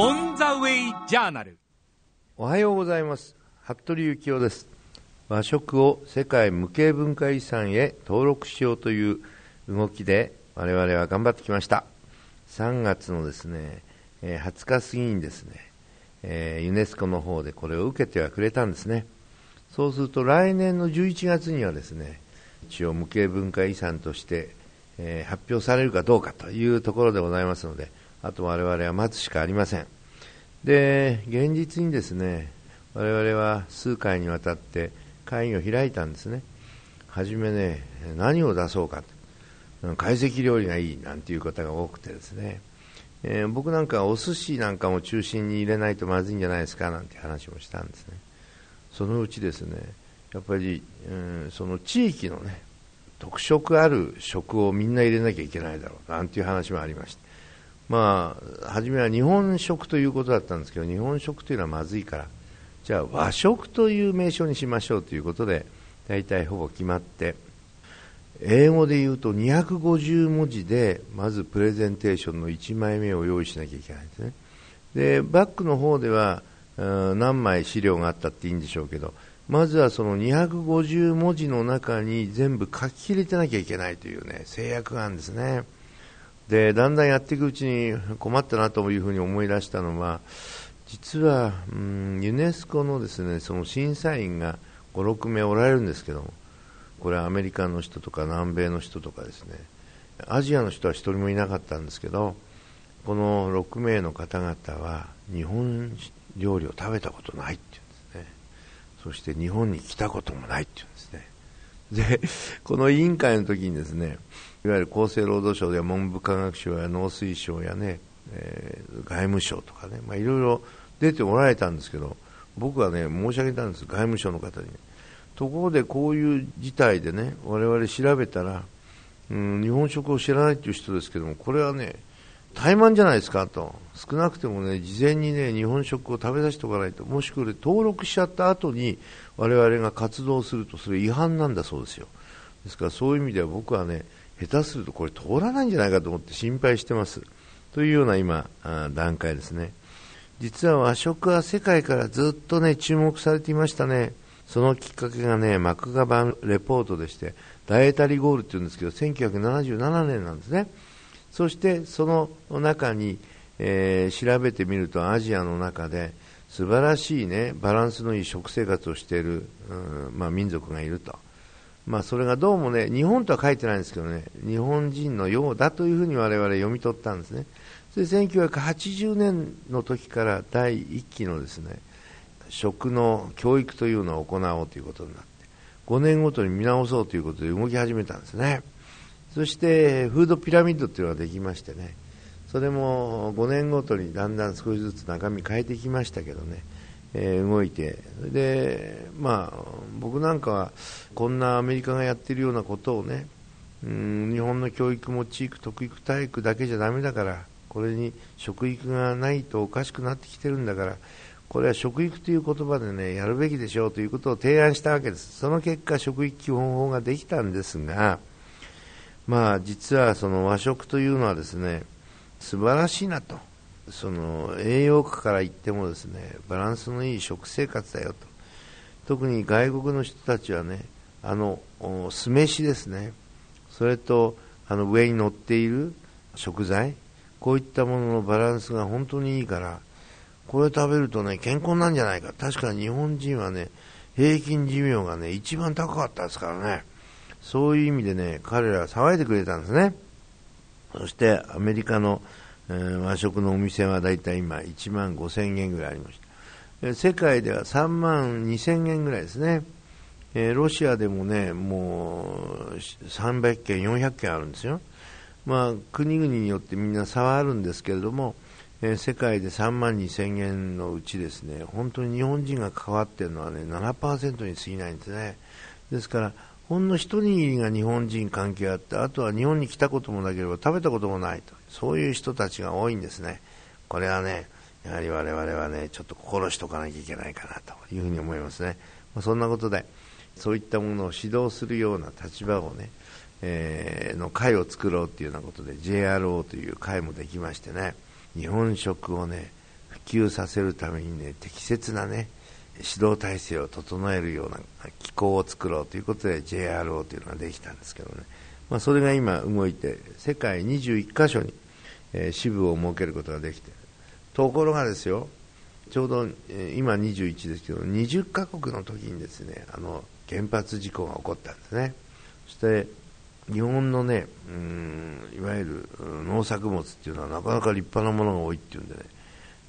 オン・ザ・ウェイ・ジャーナルおはようございます。服部幸男です。和食を世界無形文化遺産へ登録しようという動きで我々は頑張ってきました。3月のですね20日過ぎにですねユネスコの方でこれを受けてはくれたんですね。そうすると来年の11月にはですね一応無形文化遺産として、え発表されるかどうかというところでございますのであと我々は待つしかありません。で現実にですね我々は数回にわたって会議を開いたんですね。初めね何を出そうか懐石料理がいいなんていう方が多くてですね、えー、僕なんかお寿司なんかも中心に入れないとまずいんじゃないですかなんて話もしたんですね。そのうちですねやっぱり、うん、その地域のね特色ある食をみんな入れなきゃいけないだろうなんていう話もありまして。まあ、初めは日本食ということだったんですけど、日本食というのはまずいから、じゃあ和食という名称にしましょうということで、大体ほぼ決まって、英語で言うと250文字で、まずプレゼンテーションの1枚目を用意しなきゃいけないんですね。で、バックの方では、何枚資料があったっていいんでしょうけど、まずはその250文字の中に全部書き入れてなきゃいけないというね、制約があるんですね。でだんだんやっていくうちに困ったなというふうに思い出したのは実は、うん、ユネスコのですねその審査員が5、6名おられるんですけどもこれはアメリカの人とか南米の人とかですねアジアの人は1人もいなかったんですけどこの6名の方々は日本料理を食べたことないって言うんですね。そして日本に来たこともないって言うんですね。でこの委員会の時にですねいわゆる厚生労働省や文部科学省や農水省やね、えー、外務省とかね、まあ、いろいろ出ておられたんですけど、僕はね、申し上げたんです、外務省の方に。ところでこういう事態でね、我々調べたら、うん、日本食を知らないという人ですけども、これはね、怠慢じゃないですかと、少なくてもね、事前にね、日本食を食べさせておかないと、もしくは登録しちゃった後に、我々が活動すると、それ違反なんだそうですよ。ですからそういう意味では僕はね、下手するとこれ通らないんじゃないかと思って心配してます。というような今、段階ですね。実は和食は世界からずっとね、注目されていましたね。そのきっかけがね、マクガバンレポートでして、ダイエタリーゴールって言うんですけど、1977年なんですね。そしてその中に、えー、調べてみるとアジアの中で素晴らしいね、バランスのいい食生活をしている、うん、まあ、民族がいると。まあ、それがどうもね、日本とは書いてないんですけどね、日本人のようだというふうに我々読み取ったんですね。それで1980年の時から第1期のですね、食の教育というのを行おうということになって、5年ごとに見直そうということで動き始めたんですね。そしてフードピラミッドというのができましてね、それも5年ごとにだんだん少しずつ中身変えてきましたけどね、え、動いてで、まあ、僕なんかはこんなアメリカがやってるようなことをねうん日本の教育も地域特育体育だけじゃだめだからこれに食育がないとおかしくなってきてるんだからこれは食育という言葉でねやるべきでしょうということを提案したわけです。その結果食育基本法ができたんですがまあ実はその和食というのはですね素晴らしいなと。その栄養価から言ってもですねバランスのいい食生活だよと。特に外国の人たちはねあの酢飯ですね。それとあの上に乗っている食材。こういったもののバランスが本当にいいからこれ食べるとね健康なんじゃないか。確かに日本人はね平均寿命がね一番高かったですからね。そういう意味でね彼らは騒いでくれたんですね。そしてアメリカの、和食のお店はだいたい今1万5000円ぐらいありました。世界では3万2000円ぐらいですね。ロシアでもね、もう300件、400件あるんですよ。まあ、国々によってみんな差はあるんですけれども、世界で3万2000円のうちですね、本当に日本人が関わっているのはね、7%に過ぎないんですね。ですから、ほんの一握りが日本人関係あって、あとは日本に来たこともなければ食べたこともないと。そういう人たちが多いんですね。これはね、やはり我々はね、ちょっと心しとかなきゃいけないかなというふうに思いますね。まあ、そんなことで、そういったものを指導するような立場をね、えー、の会を作ろうというようなことで JRO という会もできましてね、日本食をね、普及させるためにね、適切なね、指導体制を整えるような機構を作ろうということで JRO というのができたんですけどね、まあ、それが今動いて、世界21カ所に、えー、支部を設けることができてところがですよ、ちょうど、えー、今21ですけど、20カ国の時にですね、あの原発事故が起こったんですね。そして日本のね、うん、いわゆる農作物っていうのはなかなか立派なものが多いっていうんでね、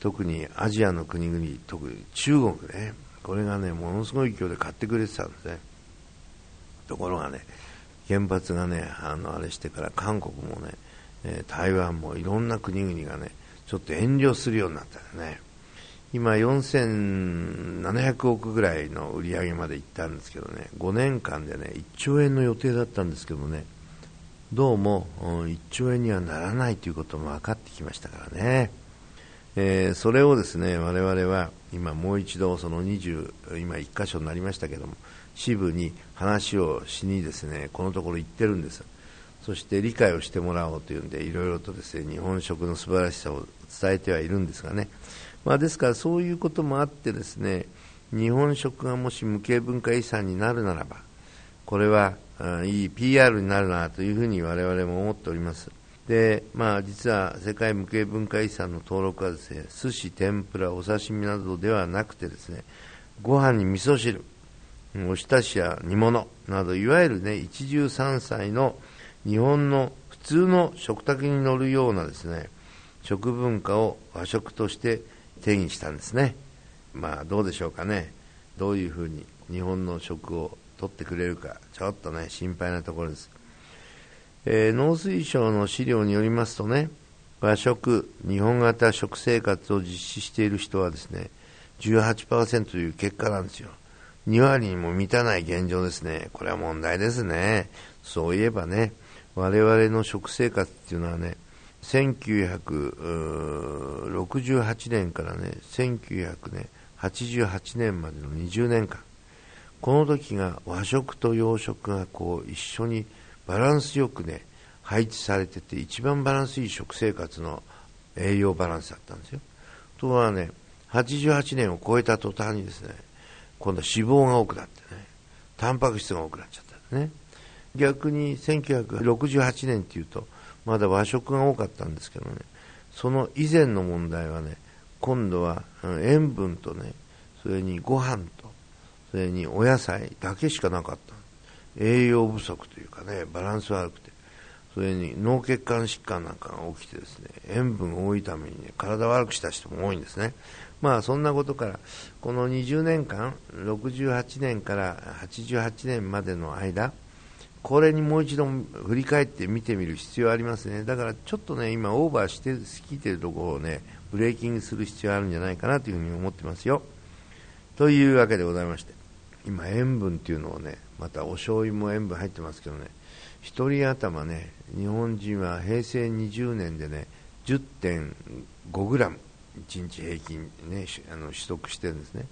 特にアジアの国々、特に中国ね、これがね、ものすごい勢いで買ってくれてたんですね。ところがね、原発がね、あの、あれしてから韓国もね、台湾もいろんな国々がね、ちょっと遠慮するようになったよね。今4700億ぐらいの売り上げまでいったんですけどね、5年間でね、1兆円の予定だったんですけどね、どうも1兆円にはならないということも分かってきましたからね。えー、それをですね、我々は今もう一度その20、今1箇所になりましたけども、支部に話をしにですね、このところ行ってるんです。そして理解をしてもらおうというんで、いろいろとですね、日本食の素晴らしさを伝えてはいるんですがね。まあ、ですからそういうこともあってですね、日本食がもし無形文化遺産になるならば、これはいい PR になるなというふうに我々も思っております。で、まあ、実は世界無形文化遺産の登録はですね、寿司、天ぷら、お刺身などではなくてですね、ご飯に味噌汁、おひたしや煮物など、いわゆるね、一汁三菜の日本の普通の食卓に乗るようなですね、食文化を和食として定義したんですね。まあ、どうでしょうかね。どういうふうに日本の食を取ってくれるか、ちょっとね、心配なところです。えー、農水省の資料によりますとね、和食、日本型食生活を実施している人はですね、18%という結果なんですよ。2割にも満たない現状ですね。これは問題ですね。そういえばね、我々の食生活っていうのはね、1968年からね、1988年までの20年間、この時が和食と洋食がこう一緒にバランスよくね、配置されてて、一番バランスいい食生活の栄養バランスだったんですよ。ところがね、88年を超えた途端にですね、今度は脂肪が多くなってね、タンパク質が多くなっちゃったんですね。逆に1968年っていうと、まだ和食が多かったんですけどね、その以前の問題はね、今度は塩分とね、それにご飯と、それにお野菜だけしかなかった。栄養不足というかね、バランス悪くて、それに脳血管疾患なんかが起きてですね、塩分多いためにね、体悪くした人も多いんですね。まあそんなことから、この20年間、68年から88年までの間、これにもう一度振り返って見てみる必要ありますね。だからちょっとね、今オーバーして聞いてるところをね、ブレーキングする必要あるんじゃないかなというふに思ってますよ。というわけでございまして、今塩分っていうのをね、またお醤油も塩分入ってますけどね、1人頭ね、日本人は平成20年でね、10.5グラム、1日平均ね、あの取得してるんですね。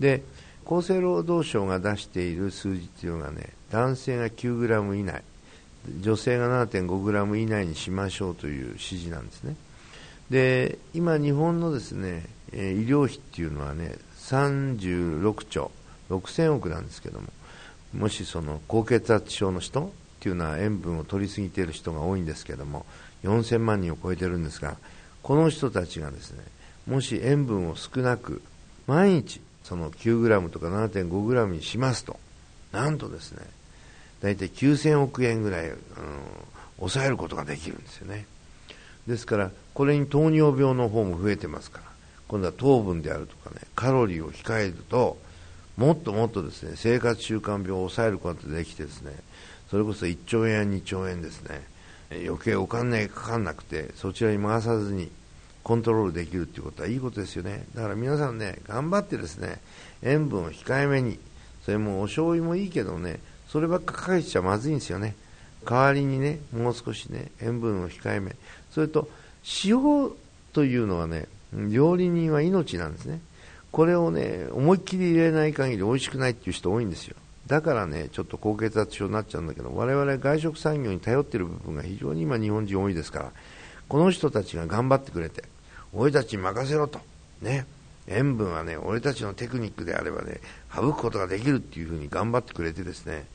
で、厚生労働省が出している数字というのがね、男性が 9g 以内、女性が 7.5g 以内にしましょうという指示なんですね。で、今日本のですね、医療費っていうのはね、36兆6000億なんですけども、もしその高血圧症の人っていうのは塩分を取りすぎている人が多いんですけども、4000万人を超えてるんですが、この人たちがですね、もし塩分を少なく、毎日その 9g とか 7.5g にしますと、なんとですね、大体9000億円ぐらい、うん、抑えることができるんですよね。ですから、これに糖尿病の方も増えてますから、今度は糖分であるとかね、カロリーを控えると、もっともっとですね、生活習慣病を抑えることができてですね、それこそ1兆円や2兆円ですね、余計お金かかんなくて、そちらに回さずに、コントロールできるっていうことはいいことですよね。だから皆さんね、頑張ってですね、塩分を控えめに、それもお醤油もいいけどね、そればっかかけちゃまずいんですよね。代わりにね、もう少しね、塩分を控えめ。それと、塩というのはね、料理人は命なんですね。これをね、思いっきり入れない限り美味しくないっていう人多いんですよ。だからね、ちょっと高血圧症になっちゃうんだけど、我々外食産業に頼っている部分が非常に今日本人多いですから、この人たちが頑張ってくれて、俺たちに任せろと。ね。塩分はね俺たちのテクニックであればね省くことができるっていうふうに頑張ってくれてですね、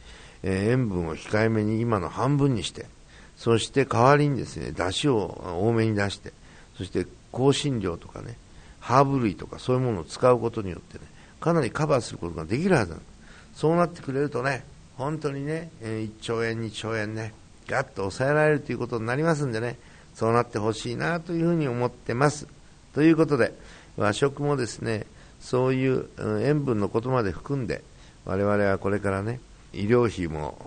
えー、塩分を控えめに今の半分にしてそして代わりにですね出汁を多めに出してそして香辛料とかねハーブ類とかそういうものを使うことによってねかなりカバーすることができるはずなんそうなってくれるとね本当にね1兆円2兆円ねガッと抑えられるということになりますんでねそうなってほしいなというふうに思ってます。ということで和食もですねそういう塩分のことまで含んで我々はこれからね医療費も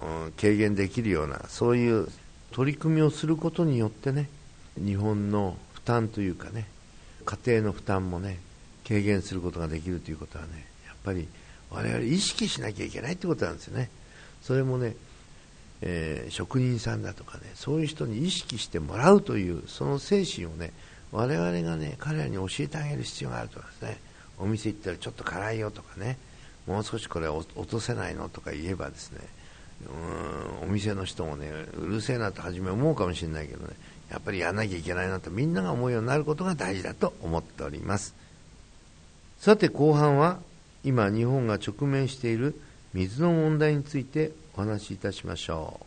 軽減できるようなそういう取り組みをすることによってね日本の負担というかね家庭の負担もね軽減することができるということはねやっぱり我々意識しなきゃいけないってことなんですよね。それもね、えー、職人さんだとかねそういう人に意識してもらうというその精神をね我々がね彼らに教えてあげる必要があるとかですね。お店行ったらちょっと辛いよとかねもう少しこれ落とせないのとか言えばですねうんお店の人もねうるせえなと初め思うかもしれないけどねやっぱりやらなきゃいけないなとみんなが思うようになることが大事だと思っております。さて後半は今日本が直面している水の問題についてお話しいたしましょう。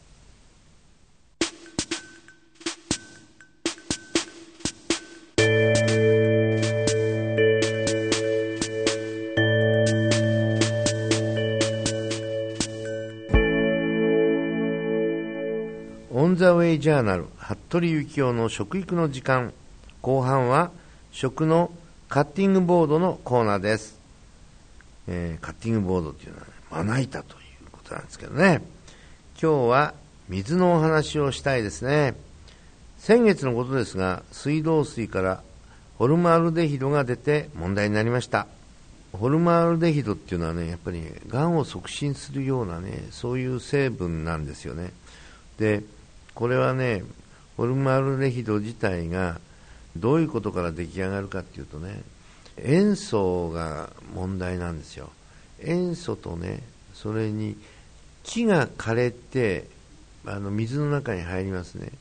オン・ザ・ウェイ・ジャーナル服部幸男の食育の時間。後半は食のカッティングボードのコーナーです、えー、カッティングボードというのは、まな板ということなんですけどね。今日は水のお話をしたいですね。先月のことですが水道水からホルマールデヒドが出て問題になりました。ホルマールデヒドっていうのはねやっぱりがんを促進するようなねそういう成分なんですよね。でこれはねホルマルデヒド自体がどういうことから出来上がるかっていうとね塩素が問題なんですよ。塩素とねそれに木が枯れてあの水の中に入りますね。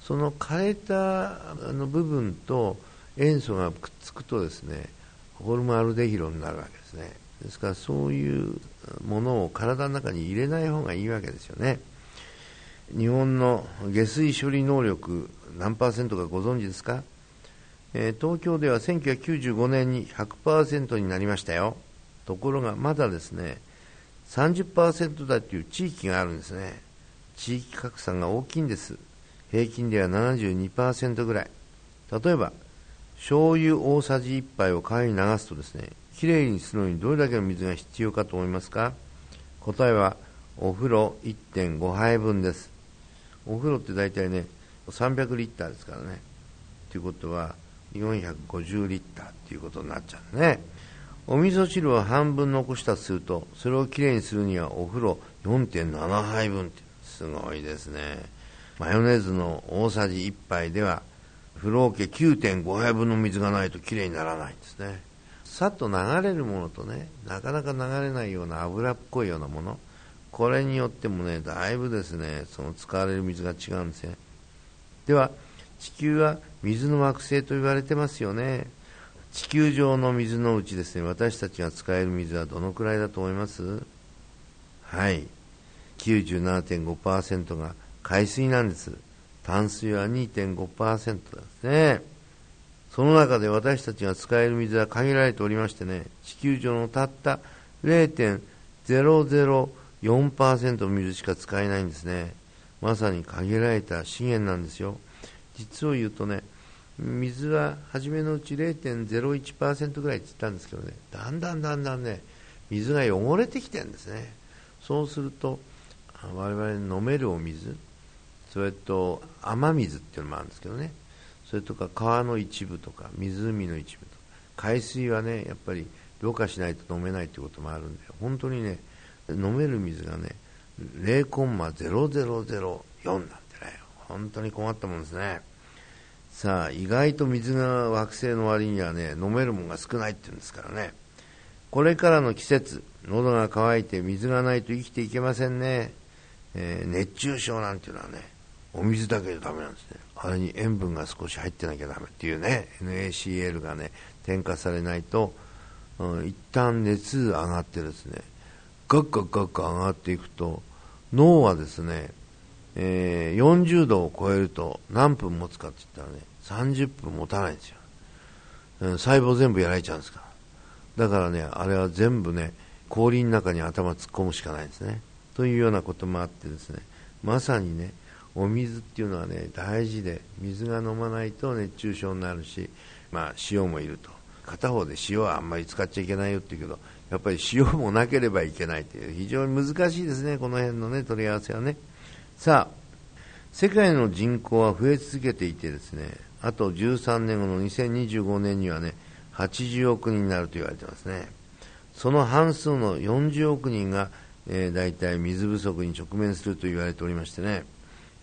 その枯れたあの部分と塩素がくっつくとですねホルマルデヒドになるわけですね。ですからそういうものを体の中に入れない方がいいわけですよね。日本の下水処理能力何パーセントかご存知ですか、えー、東京では1995年に100%になりましたよ。ところがまだですね30%だという地域があるんですね。地域格差が大きいんです。平均では72%ぐらい。例えば醤油大さじ1杯を川に流すとですねきれいにするのにどれだけの水が必要かと思いますか？答えはお風呂1.5杯分です。お風呂って大体ね300リッターですからね。ということは450リッターっていうことになっちゃうね。お味噌汁を半分残したとするとそれをきれいにするにはお風呂4.7杯分ってすごいですねマヨネーズの大さじ1杯では風呂桶9.5杯分の水がないときれいにならないんですねさっと流れるものとねなかなか流れないような油っこいようなものこれによってもね、だいぶですね、その使われる水が違うんですね。では、地球は水の惑星と言われてますよね。地球上の水のうちですね、私たちが使える水はどのくらいだと思います？はい。97.5%が海水なんです。淡水は2.5%ですね。その中で私たちが使える水は限られておりましてね、地球上のたった0.00 4%の水しか使えないんですね。まさに限られた資源なんですよ。実を言うとね、水は初めのうち0.01%ぐらいって言ったんですけどね、だんだんだんだんね、水が汚れてきてるんですね。そうすると、我々飲めるお水、それと雨水っていうのもあるんですけどね、それとか川の一部とか湖の一部とか、海水はね、やっぱりろ過しないと飲めないということもあるんで、本当にね、飲める水がね0.0004なんてね本当に困ったもんですね。さあ意外と水が惑星の割にはね飲めるもんが少ないって言うんですからね。これからの季節喉が渇いて水がないと生きていけませんね、えー、熱中症なんていうのはねお水だけでダメなんですね。あれに塩分が少し入ってなきゃダメっていうね NaCl がね添加されないと、うん、一旦熱上がってですねガッガッガッガ上がっていくと脳はですね、えー、40度を超えると何分持つかって言ったらね30分持たないんですよ、うん、細胞全部やられちゃうんですから。だからねあれは全部ね氷の中に頭突っ込むしかないんですね。というようなこともあってですねまさにねお水っていうのはね大事で水が飲まないと熱中症になるし、まあ、塩もいると。片方で塩はあんまり使っちゃいけないよって言うけどやっぱり塩もなければいけないという非常に難しいですねこの辺のね取り合わせはね。さあ世界の人口は増え続けていてですねあと13年後の2025年にはね80億人になると言われてますね。その半数の40億人が、えー、大体水不足に直面すると言われておりましてね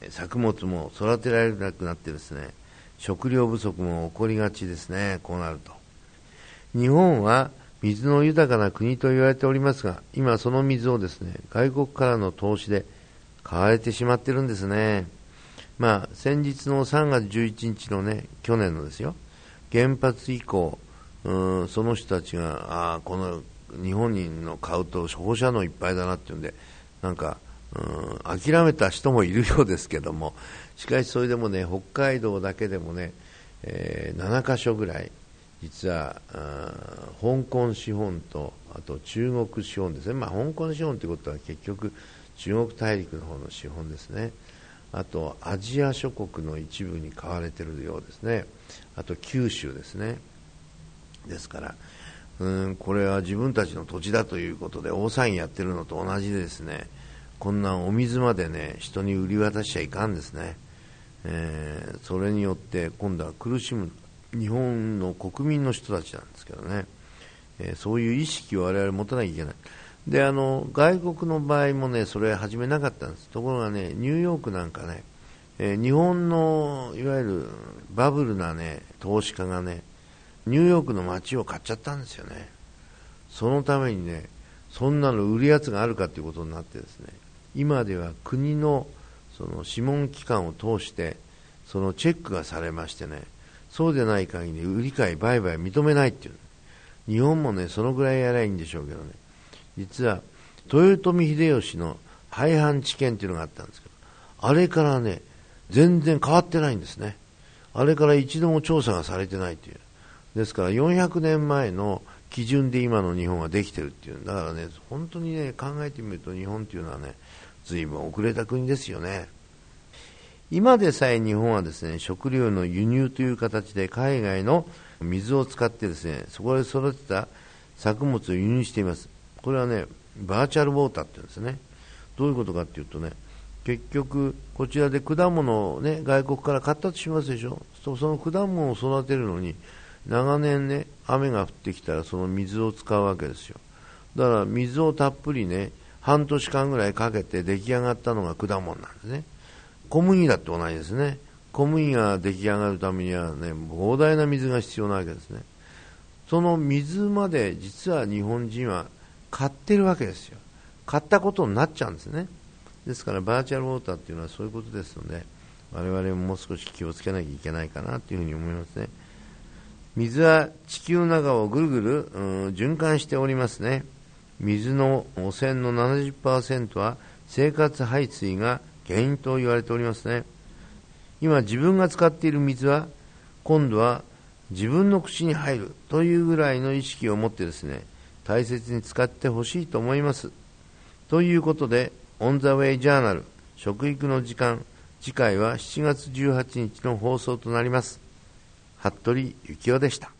作物も育てられなくなってですね食料不足も起こりがちですねこうなると。日本は水の豊かな国と言われておりますが今その水をですね外国からの投資で買われてしまってるんですね。まあ先日の3月11日のね去年のですよ。原発以降うんその人たちがああこの日本人の買うと放射能いっぱいだなっていうんでなんかうん諦めた人もいるようですけども。しかしそれでもね北海道だけでもね、えー、7か所ぐらい実は香港資本とあと中国資本ですね、まあ、香港資本ということは結局中国大陸の方の資本ですね。あとアジア諸国の一部に買われているようですね。あと九州ですね。ですからうんこれは自分たちの土地だということで大騒ぎやってるのと同じでですね。こんなお水までね人に売り渡しちゃいかんですね、えー、それによって今度は苦しむ日本の国民の人たちなんですけどね、えー、そういう意識を我々持たなきゃいけない。であの外国の場合もねそれ始めなかったんです。ところがねニューヨークなんかね、えー、日本のいわゆるバブルなね投資家がねニューヨークの街を買っちゃったんですよね。そのためにねそんなの売るやつがあるかということになってですね今では国のその諮問機関を通してそのチェックがされましてねそうでない限り売り買い売買認めないっていう。日本もねそのぐらいやりゃいいんでしょうけどね。実は豊臣秀吉の廃藩置県っていうのがあったんですけどあれからね全然変わってないんですね。あれから一度も調査がされてないという。ですから400年前の基準で今の日本はできてるっていう。だからね本当にね考えてみると日本っていうのはね随分遅れた国ですよね。今でさえ日本はですね食料の輸入という形で海外の水を使ってですねそこで育てた作物を輸入しています。これはねバーチャルウォーターって言うんですね。どういうことかっていうとね結局こちらで果物をね外国から買ったとしますでしょ。その果物を育てるのに長年ね雨が降ってきたらその水を使うわけですよ。だから水をたっぷりね半年間ぐらいかけて出来上がったのが果物なんですね。小麦だって同じですね。小麦が出来上がるためにはね膨大な水が必要なわけですね。その水まで実は日本人は買ってるわけですよ。買ったことになっちゃうんですね。ですからバーチャルウォーターっていうのはそういうことですので我々ももう少し気をつけなきゃいけないかなというふに思いますね。水は地球の中をぐるぐる、循環しておりますね。水の汚染の70%は生活排水が原因と言われておりますね。今自分が使っている水は今度は自分の口に入るというぐらいの意識を持ってですね大切に使ってほしいと思います。ということでオン・ザ・ウェイ・ジャーナル食育の時間次回は7月18日の放送となります。服部幸雄でした。